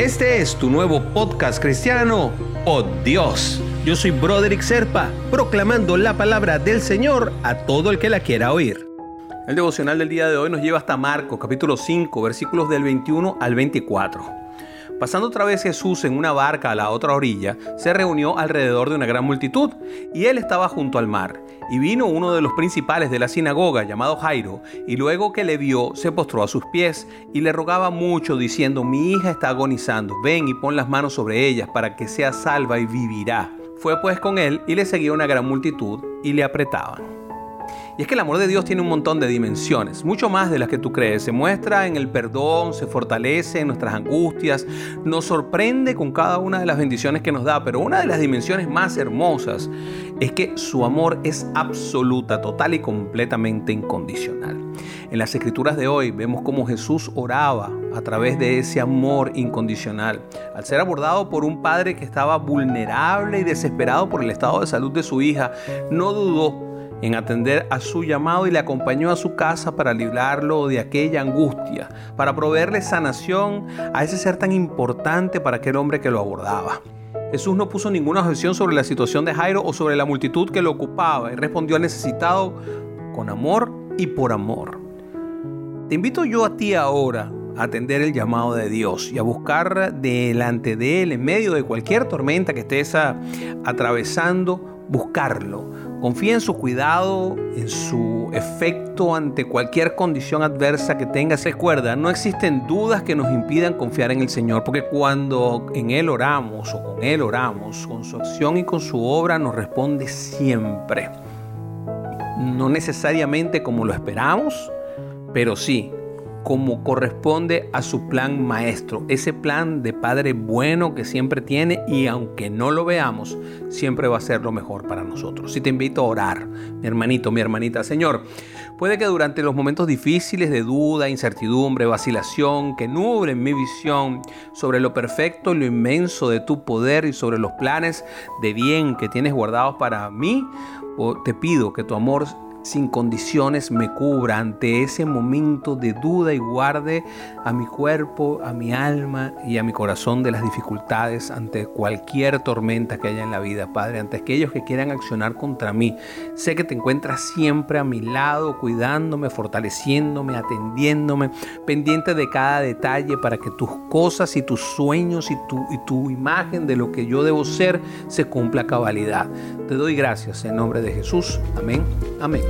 Este es tu nuevo podcast cristiano, Oh Dios. Yo soy Broderick Serpa, proclamando la palabra del Señor a todo el que la quiera oír. El devocional del día de hoy nos lleva hasta Marcos capítulo 5, versículos del 21 al 24. Pasando otra vez Jesús en una barca a la otra orilla, se reunió alrededor de una gran multitud, y él estaba junto al mar. Y vino uno de los principales de la sinagoga, llamado Jairo, y luego que le vio, se postró a sus pies, y le rogaba mucho, diciendo, mi hija está agonizando, ven y pon las manos sobre ella, para que sea salva y vivirá. Fue pues con él, y le seguía una gran multitud, y le apretaban. Y es que el amor de Dios tiene un montón de dimensiones, mucho más de las que tú crees. Se muestra en el perdón, se fortalece en nuestras angustias, nos sorprende con cada una de las bendiciones que nos da, pero una de las dimensiones más hermosas es que su amor es absoluta, total y completamente incondicional. En las escrituras de hoy vemos cómo Jesús oraba a través de ese amor incondicional. Al ser abordado por un padre que estaba vulnerable y desesperado por el estado de salud de su hija, no dudó en atender a su llamado y le acompañó a su casa para librarlo de aquella angustia, para proveerle sanación a ese ser tan importante para aquel hombre que lo abordaba. Jesús no puso ninguna objeción sobre la situación de Jairo o sobre la multitud que lo ocupaba y respondió al necesitado con amor y por amor. Te invito yo a ti ahora a atender el llamado de Dios y a buscar delante de Él, en medio de cualquier tormenta que estés atravesando, buscarlo Confía en su cuidado, en su efecto ante cualquier condición adversa que tengas. Recuerda, no existen dudas que nos impidan confiar en el Señor, porque cuando en Él oramos o con Él oramos, con su acción y con su obra nos responde siempre. No necesariamente como lo esperamos, pero sí como corresponde a su plan maestro, ese plan de Padre bueno que siempre tiene y aunque no lo veamos, siempre va a ser lo mejor para nosotros. Y te invito a orar, mi hermanito, mi hermanita, Señor, puede que durante los momentos difíciles de duda, incertidumbre, vacilación, que nublen mi visión sobre lo perfecto y lo inmenso de tu poder y sobre los planes de bien que tienes guardados para mí, te pido que tu amor sin condiciones me cubra ante ese momento de duda y guarde a mi cuerpo, a mi alma y a mi corazón de las dificultades ante cualquier tormenta que haya en la vida, Padre, ante aquellos que quieran accionar contra mí. Sé que te encuentras siempre a mi lado, cuidándome, fortaleciéndome, atendiéndome, pendiente de cada detalle para que tus cosas y tus sueños y tu, imagen de lo que yo debo ser se cumpla cabalidad. Te doy gracias en nombre de Jesús. Amén. Amén